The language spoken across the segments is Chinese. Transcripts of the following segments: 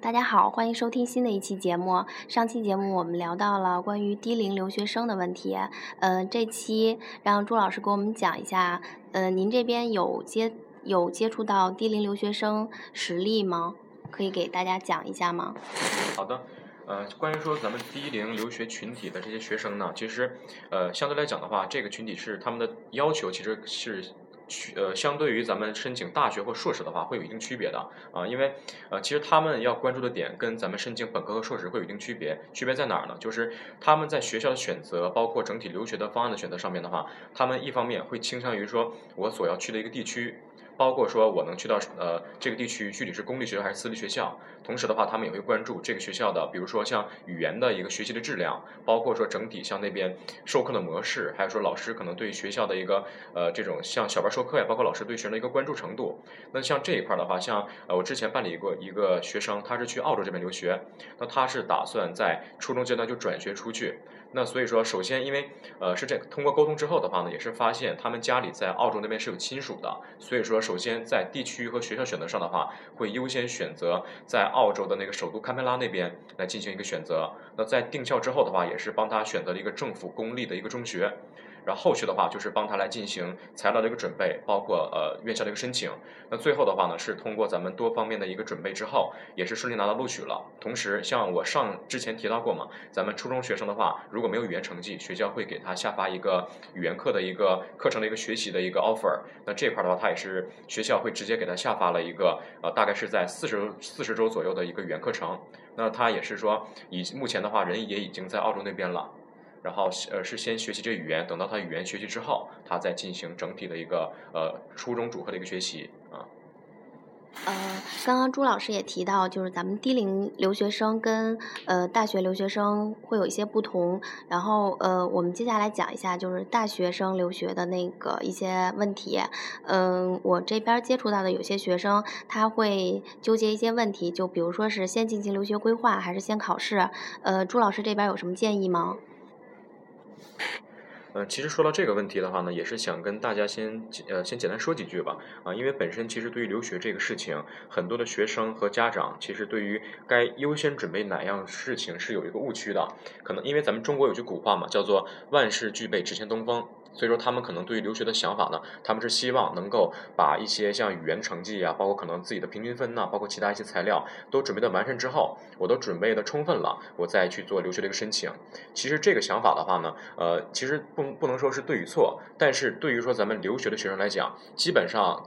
大家好，欢迎收听新的一期节目。上期节目我们聊到了关于低龄留学生的问题，嗯，这期让朱老师给我们讲一下，嗯，您这边有接有接触到低龄留学生实例吗？可以给大家讲一下吗？好的，呃，关于说咱们低龄留学群体的这些学生呢，其实，呃，相对来讲的话，这个群体是他们的要求其实是。区呃，相对于咱们申请大学或硕士的话，会有一定区别的啊，因为呃，其实他们要关注的点跟咱们申请本科和硕士会有一定区别。区别在哪儿呢？就是他们在学校的选择，包括整体留学的方案的选择上面的话，他们一方面会倾向于说我所要去的一个地区。包括说我能去到呃这个地区具体是公立学校还是私立学校，同时的话他们也会关注这个学校的，比如说像语言的一个学习的质量，包括说整体像那边授课的模式，还有说老师可能对学校的一个呃这种像小班授课呀，包括老师对学生的一个关注程度。那像这一块的话，像呃我之前办理过一个学生，他是去澳洲这边留学，那他是打算在初中阶段就转学出去。那所以说，首先因为呃是这通过沟通之后的话呢，也是发现他们家里在澳洲那边是有亲属的，所以说首先在地区和学校选择上的话，会优先选择在澳洲的那个首都堪培拉那边来进行一个选择。那在定校之后的话，也是帮他选择了一个政府公立的一个中学。然后后续的话就是帮他来进行材料的一个准备，包括呃院校的一个申请。那最后的话呢，是通过咱们多方面的一个准备之后，也是顺利拿到录取了。同时，像我上之前提到过嘛，咱们初中学生的话，如果没有语言成绩，学校会给他下发一个语言课的一个课程的一个学习的一个 offer。那这块的话，他也是学校会直接给他下发了一个呃大概是在四十四十周左右的一个语言课程。那他也是说，以目前的话，人也已经在澳洲那边了。然后呃是先学习这语言，等到他语言学习之后，他再进行整体的一个呃初中主课的一个学习啊。呃，刚刚朱老师也提到，就是咱们低龄留学生跟呃大学留学生会有一些不同。然后呃，我们接下来讲一下就是大学生留学的那个一些问题。嗯，我这边接触到的有些学生他会纠结一些问题，就比如说是先进行留学规划还是先考试？呃，朱老师这边有什么建议吗？呃，其实说到这个问题的话呢，也是想跟大家先呃先简单说几句吧。啊，因为本身其实对于留学这个事情，很多的学生和家长其实对于该优先准备哪样事情是有一个误区的，可能因为咱们中国有句古话嘛，叫做万事俱备，只欠东风。所以说，他们可能对于留学的想法呢，他们是希望能够把一些像语言成绩啊，包括可能自己的平均分呐，包括其他一些材料都准备的完善之后，我都准备的充分了，我再去做留学的一个申请。其实这个想法的话呢，呃，其实不不能说是对与错，但是对于说咱们留学的学生来讲，基本上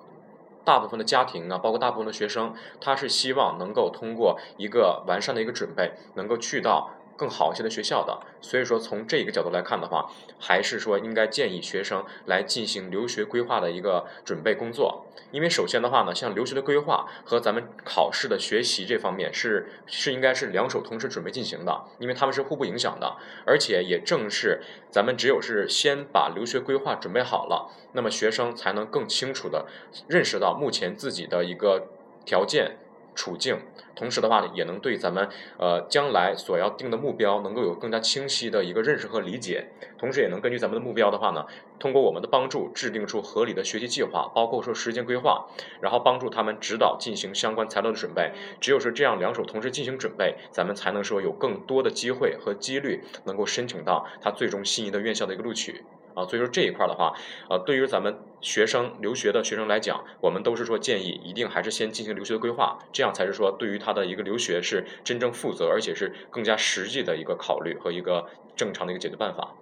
大部分的家庭呢，包括大部分的学生，他是希望能够通过一个完善的一个准备，能够去到。更好一些的学校的，所以说从这个角度来看的话，还是说应该建议学生来进行留学规划的一个准备工作。因为首先的话呢，像留学的规划和咱们考试的学习这方面是是应该是两手同时准备进行的，因为他们是互不影响的。而且也正是咱们只有是先把留学规划准备好了，那么学生才能更清楚的认识到目前自己的一个条件。处境，同时的话呢，也能对咱们呃将来所要定的目标能够有更加清晰的一个认识和理解，同时也能根据咱们的目标的话呢，通过我们的帮助制定出合理的学习计划，包括说时间规划，然后帮助他们指导进行相关材料的准备。只有是这样两手同时进行准备，咱们才能说有更多的机会和几率能够申请到他最终心仪的院校的一个录取。啊，所以说这一块的话，呃，对于咱们学生留学的学生来讲，我们都是说建议一定还是先进行留学的规划，这样才是说对于他的一个留学是真正负责，而且是更加实际的一个考虑和一个正常的一个解决办法。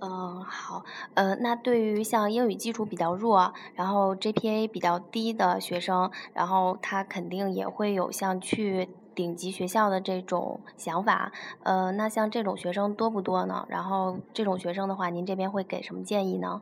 嗯，好，呃，那对于像英语基础比较弱，然后 GPA 比较低的学生，然后他肯定也会有像去。顶级学校的这种想法，呃，那像这种学生多不多呢？然后这种学生的话，您这边会给什么建议呢？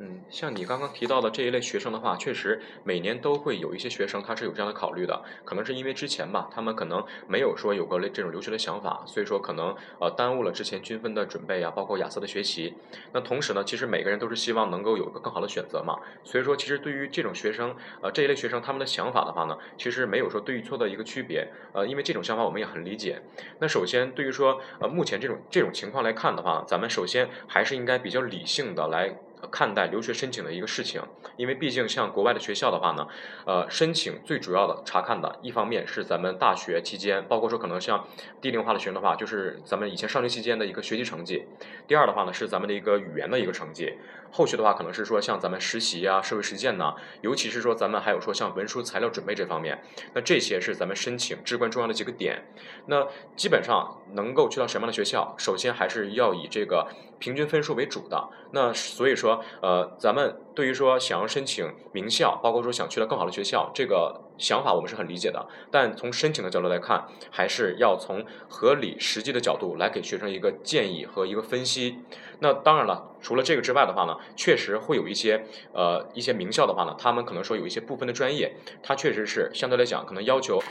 嗯，像你刚刚提到的这一类学生的话，确实每年都会有一些学生他是有这样的考虑的，可能是因为之前吧，他们可能没有说有过这种留学的想法，所以说可能呃耽误了之前均分的准备啊，包括雅思的学习。那同时呢，其实每个人都是希望能够有一个更好的选择嘛，所以说其实对于这种学生呃这一类学生他们的想法的话呢，其实没有说对与错的一个区别，呃，因为这种想法我们也很理解。那首先对于说呃目前这种这种情况来看的话，咱们首先还是应该比较理性的来。看待留学申请的一个事情，因为毕竟像国外的学校的话呢，呃，申请最主要的查看的一方面是咱们大学期间，包括说可能像低龄化的学生的话，就是咱们以前上学期间的一个学习成绩；第二的话呢，是咱们的一个语言的一个成绩；后续的话可能是说像咱们实习啊、社会实践呐，尤其是说咱们还有说像文书材料准备这方面，那这些是咱们申请至关重要的几个点。那基本上能够去到什么样的学校，首先还是要以这个平均分数为主的。那所以说，呃，咱们对于说想要申请名校，包括说想去到更好的学校，这个想法我们是很理解的。但从申请的角度来看，还是要从合理实际的角度来给学生一个建议和一个分析。那当然了，除了这个之外的话呢，确实会有一些呃一些名校的话呢，他们可能说有一些部分的专业，它确实是相对来讲可能要求，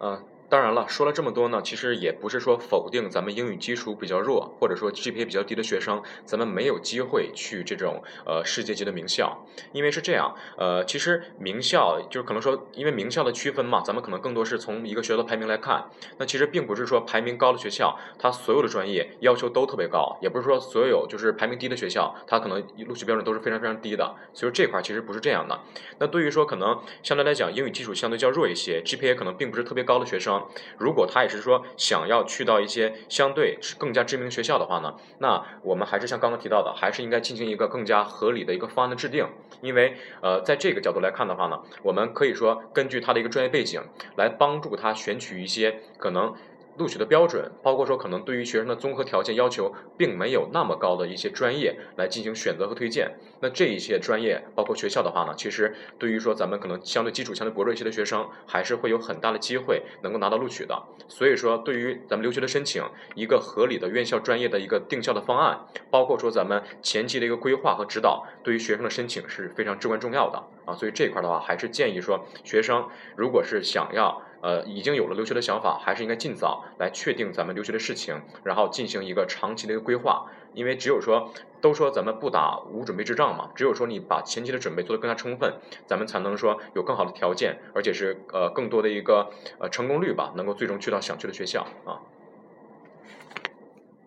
嗯。当然了，说了这么多呢，其实也不是说否定咱们英语基础比较弱，或者说 GPA 比较低的学生，咱们没有机会去这种呃世界级的名校。因为是这样，呃，其实名校就是可能说，因为名校的区分嘛，咱们可能更多是从一个学校的排名来看。那其实并不是说排名高的学校，它所有的专业要求都特别高，也不是说所有就是排名低的学校，它可能录取标准都是非常非常低的。所以说这块其实不是这样的。那对于说可能相对来讲英语基础相对较弱一些，GPA 可能并不是特别高的学生。如果他也是说想要去到一些相对更加知名学校的话呢，那我们还是像刚刚提到的，还是应该进行一个更加合理的一个方案的制定。因为呃，在这个角度来看的话呢，我们可以说根据他的一个专业背景来帮助他选取一些可能。录取的标准，包括说可能对于学生的综合条件要求并没有那么高的一些专业来进行选择和推荐。那这一些专业，包括学校的话呢，其实对于说咱们可能相对基础相对薄弱一些的学生，还是会有很大的机会能够拿到录取的。所以说，对于咱们留学的申请，一个合理的院校专业的一个定校的方案，包括说咱们前期的一个规划和指导，对于学生的申请是非常至关重要的啊。所以这块的话，还是建议说，学生如果是想要。呃，已经有了留学的想法，还是应该尽早来确定咱们留学的事情，然后进行一个长期的一个规划。因为只有说，都说咱们不打无准备之仗嘛，只有说你把前期的准备做得更加充分，咱们才能说有更好的条件，而且是呃更多的一个呃成功率吧，能够最终去到想去的学校啊。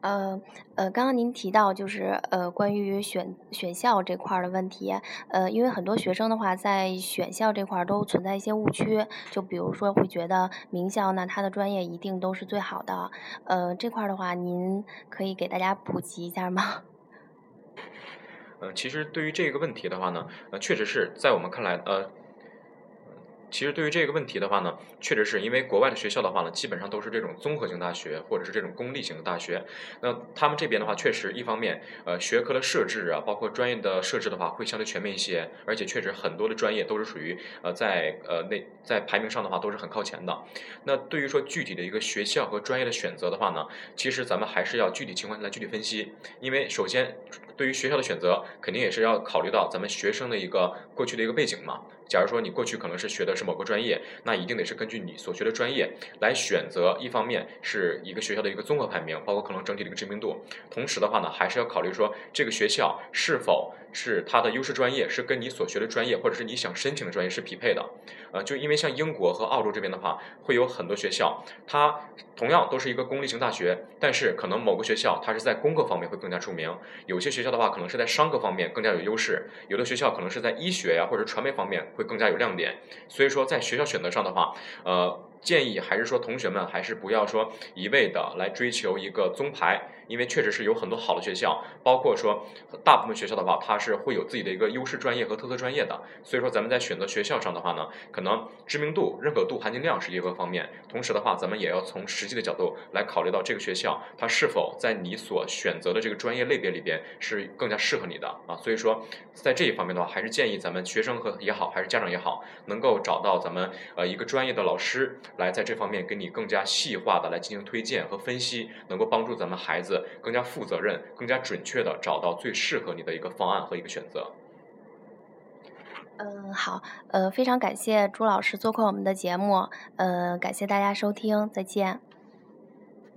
呃呃，刚刚您提到就是呃关于选选校这块的问题，呃，因为很多学生的话在选校这块都存在一些误区，就比如说会觉得名校呢它的专业一定都是最好的，呃，这块的话您可以给大家普及一下吗？嗯，其实对于这个问题的话呢，呃，确实是在我们看来，呃。其实对于这个问题的话呢，确实是因为国外的学校的话呢，基本上都是这种综合性大学或者是这种公立型的大学。那他们这边的话，确实一方面，呃，学科的设置啊，包括专业的设置的话，会相对全面一些，而且确实很多的专业都是属于呃在呃那在排名上的话都是很靠前的。那对于说具体的一个学校和专业的选择的话呢，其实咱们还是要具体情况来具体分析，因为首先对于学校的选择，肯定也是要考虑到咱们学生的一个过去的一个背景嘛。假如说你过去可能是学的是某个专业，那一定得是根据你所学的专业来选择。一方面是一个学校的一个综合排名，包括可能整体的一个知名度。同时的话呢，还是要考虑说这个学校是否是它的优势专业是跟你所学的专业或者是你想申请的专业是匹配的。呃，就因为像英国和澳洲这边的话，会有很多学校，它同样都是一个公立型大学，但是可能某个学校它是在工科方面会更加出名，有些学校的话可能是在商科方面更加有优势，有的学校可能是在医学呀或者传媒方面。会更加有亮点，所以说在学校选择上的话，呃，建议还是说同学们还是不要说一味的来追求一个综排。因为确实是有很多好的学校，包括说大部分学校的话，它是会有自己的一个优势专业和特色专业的。所以说咱们在选择学校上的话呢，可能知名度、认可度、含金量是一个方面，同时的话，咱们也要从实际的角度来考虑到这个学校它是否在你所选择的这个专业类别里边是更加适合你的啊。所以说在这一方面的话，还是建议咱们学生和也好，还是家长也好，能够找到咱们呃一个专业的老师来在这方面给你更加细化的来进行推荐和分析，能够帮助咱们孩子。更加负责任、更加准确的找到最适合你的一个方案和一个选择。嗯，好，呃，非常感谢朱老师做客我们的节目，呃，感谢大家收听，再见。